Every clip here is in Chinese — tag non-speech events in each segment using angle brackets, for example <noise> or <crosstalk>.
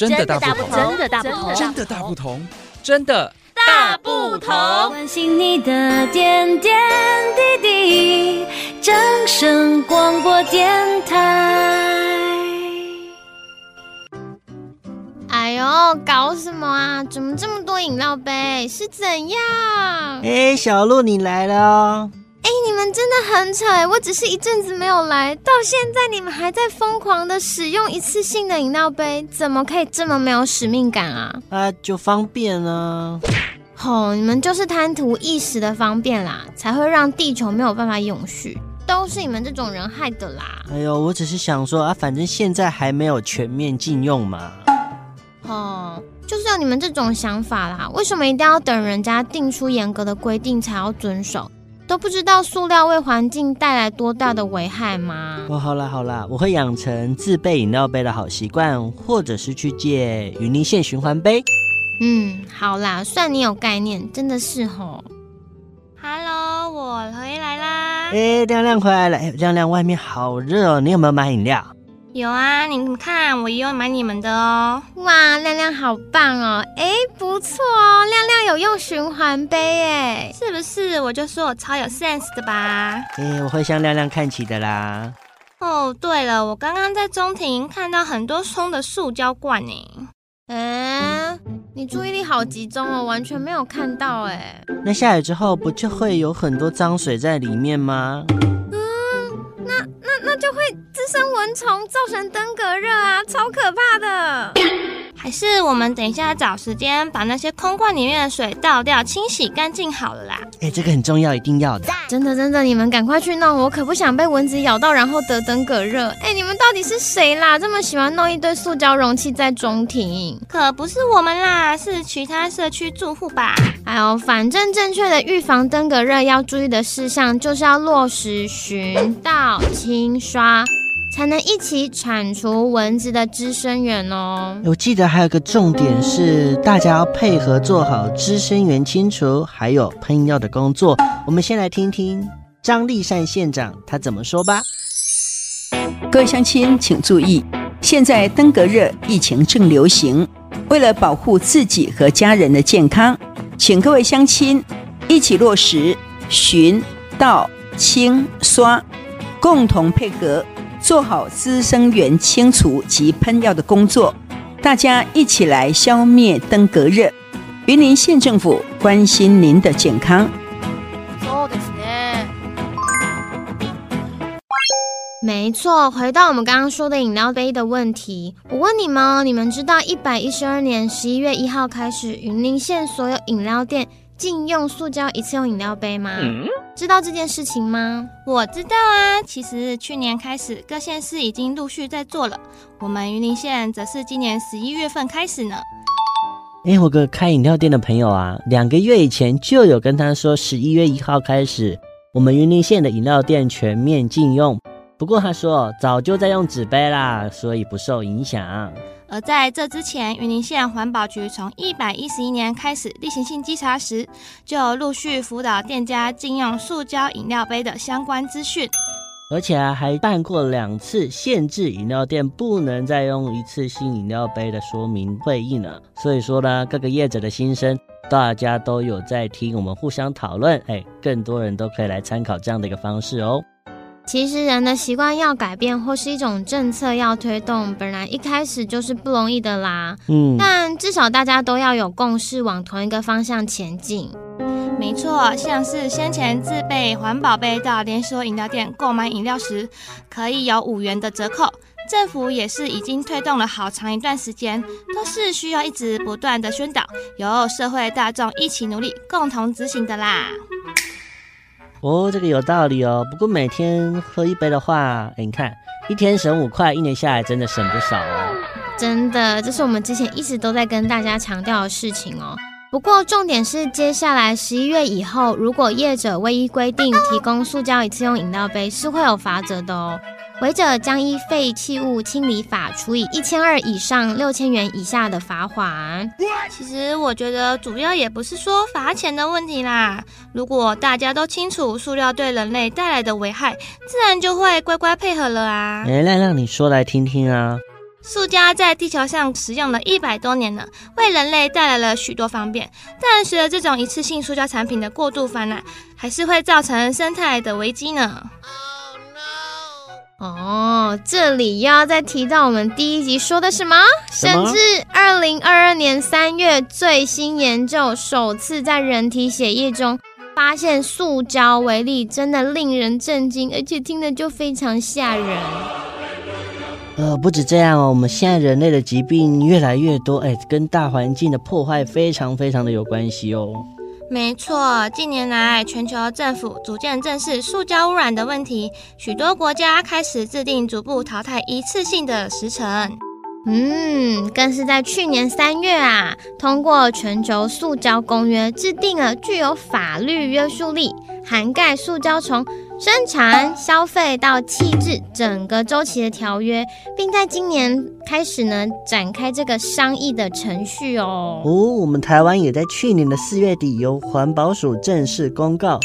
真的大不同，真的大不同，真的大不同，真的大不同。关心你的点点滴滴，掌声广播电台。哎呦，搞什么啊？怎么这么多饮料杯？是怎样？哎，小鹿你来了哦。真的很扯哎！我只是一阵子没有来，到现在你们还在疯狂的使用一次性的饮料杯，怎么可以这么没有使命感啊？啊，就方便啊！吼，你们就是贪图一时的方便啦，才会让地球没有办法永续，都是你们这种人害的啦！哎呦，我只是想说啊，反正现在还没有全面禁用嘛。哦，就是有你们这种想法啦，为什么一定要等人家定出严格的规定才要遵守？都不知道塑料为环境带来多大的危害吗？哦，好啦好啦，我会养成自备饮料杯的好习惯，或者是去借云林县循环杯。嗯，好啦，算你有概念，真的是吼。Hello，我回来啦。哎，亮亮回来了。哎，亮亮，外面好热哦，你有没有买饮料？有啊，你们看，我也有买你们的哦。哇，亮亮好棒哦！哎，不错哦，亮亮有用循环杯哎，是不是？我就说我超有 sense 的吧。哎，我会向亮亮看齐的啦。哦，对了，我刚刚在中庭看到很多空的塑胶罐呢。嗯，你注意力好集中哦，完全没有看到哎。那下雨之后不就会有很多脏水在里面吗？蚊虫，造成登革热啊，超可怕的。还是我们等一下找时间把那些空罐里面的水倒掉，清洗干净好了啦。哎，这个很重要，一定要的。真的真的，你们赶快去弄，我可不想被蚊子咬到，然后得登革热。哎，你们到底是谁啦？这么喜欢弄一堆塑胶容器在中庭？可不是我们啦，是其他社区住户吧？哎呦，反正正确的预防登革热要注意的事项，就是要落实巡、倒、清、刷。才能一起铲除蚊子的滋生源哦。我记得还有个重点是，大家要配合做好滋生源清除，还有喷药的工作。我们先来听听张立善县长他怎么说吧。各位乡亲请注意，现在登革热疫情正流行，为了保护自己和家人的健康，请各位乡亲一起落实巡、倒、清、刷，共同配合。做好滋生源清除及喷药的工作，大家一起来消灭登革热。云林县政府关心您的健康。没错，回到我们刚刚说的饮料杯的问题，我问你们，你们知道一百一十二年十一月一号开始，云林县所有饮料店禁用塑胶一次用饮料杯吗？嗯知道这件事情吗？我知道啊。其实去年开始，各县市已经陆续在做了。我们云林县则是今年十一月份开始呢。哎，我个开饮料店的朋友啊，两个月以前就有跟他说，十一月一号开始，我们云林县的饮料店全面禁用。不过他说早就在用纸杯啦，所以不受影响。而在这之前，云林县环保局从一百一十一年开始例行性稽查时，就陆续辅导店家禁用塑胶饮料杯的相关资讯，而且啊，还办过两次限制饮料店不能再用一次性饮料杯的说明会议呢。所以说呢，各个业者的心声，大家都有在听，我们互相讨论，哎，更多人都可以来参考这样的一个方式哦。其实人的习惯要改变，或是一种政策要推动，本来一开始就是不容易的啦。嗯，但至少大家都要有共识，往同一个方向前进。没错，像是先前自备环保杯到连锁饮料店购买饮料时，可以有五元的折扣。政府也是已经推动了好长一段时间，都是需要一直不断的宣导，由社会大众一起努力，共同执行的啦。哦，这个有道理哦。不过每天喝一杯的话，哎，你看一天省五块，一年下来真的省不少哦。真的，这是我们之前一直都在跟大家强调的事情哦。不过重点是，接下来十一月以后，如果业者未依规定提供塑胶一次用饮料杯，是会有罚则的哦。违者将依废弃物清理法处以一千二以上六千元以下的罚款。其实我觉得主要也不是说罚钱的问题啦。如果大家都清楚塑料对人类带来的危害，自然就会乖乖配合了啊。哎，亮亮，你说来听听啊。塑胶在地球上使用了一百多年了，为人类带来了许多方便。但随着这种一次性塑胶产品的过度泛滥，还是会造成生态的危机呢。哦，这里又要再提到我们第一集说的什么？什么？甚至二零二二年三月最新研究首次在人体血液中发现塑胶微粒，真的令人震惊，而且听着就非常吓人。呃，不止这样哦，我们现在人类的疾病越来越多，哎，跟大环境的破坏非常非常的有关系哦。没错，近年来全球政府逐渐正视塑胶污染的问题，许多国家开始制定逐步淘汰一次性的时程。嗯，更是在去年三月啊，通过全球塑胶公约，制定了具有法律约束力，涵盖塑胶从生产、消费到弃置整个周期的条约，并在今年开始呢展开这个商议的程序哦。哦，我们台湾也在去年的四月底由环保署正式公告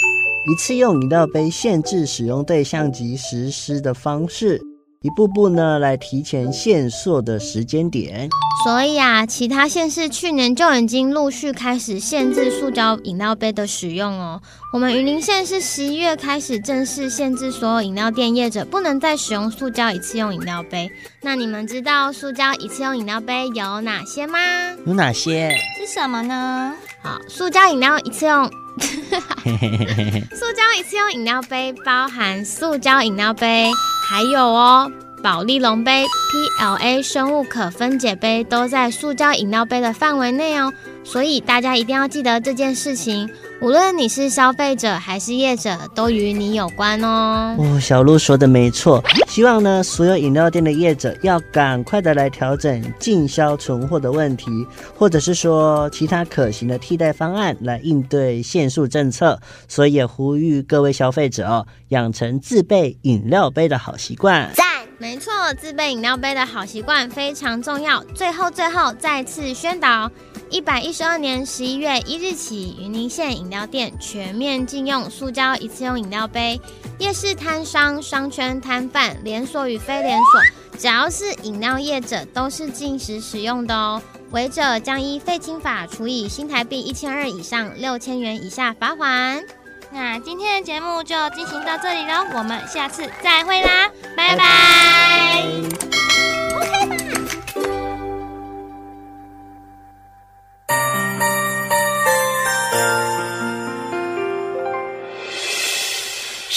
一次用饮料杯限制使用对象及实施的方式。一步步呢，来提前限塑的时间点。所以啊，其他县市去年就已经陆续开始限制塑胶饮料杯的使用哦。我们云林县是十一月开始正式限制所有饮料店业者不能再使用塑胶一次用饮料杯。那你们知道塑胶一次用饮料杯有哪些吗？有哪些？是什么呢？好，塑胶饮料一次用，<laughs> <laughs> 塑胶一次用饮料杯包含塑胶饮料杯。还有哦，保丽龙杯、PLA 生物可分解杯都在塑胶饮料杯的范围内哦，所以大家一定要记得这件事情。无论你是消费者还是业者，都与你有关哦。哦，小鹿说的没错，希望呢，所有饮料店的业者要赶快的来调整进销存货的问题，或者是说其他可行的替代方案来应对限速政策。所以也呼吁各位消费者哦，养成自备饮料杯的好习惯。赞，没错，自备饮料杯的好习惯非常重要。最后，最后再次宣导。一百一十二年十一月一日起，云林县饮料店全面禁用塑胶一次用饮料杯。夜市摊商、商圈摊贩、连锁与非连锁，只要是饮料业者，都是禁食使用的哦。违者将依废清法处以新台币一千二以上六千元以下罚款。那今天的节目就进行到这里了，我们下次再会啦，拜拜。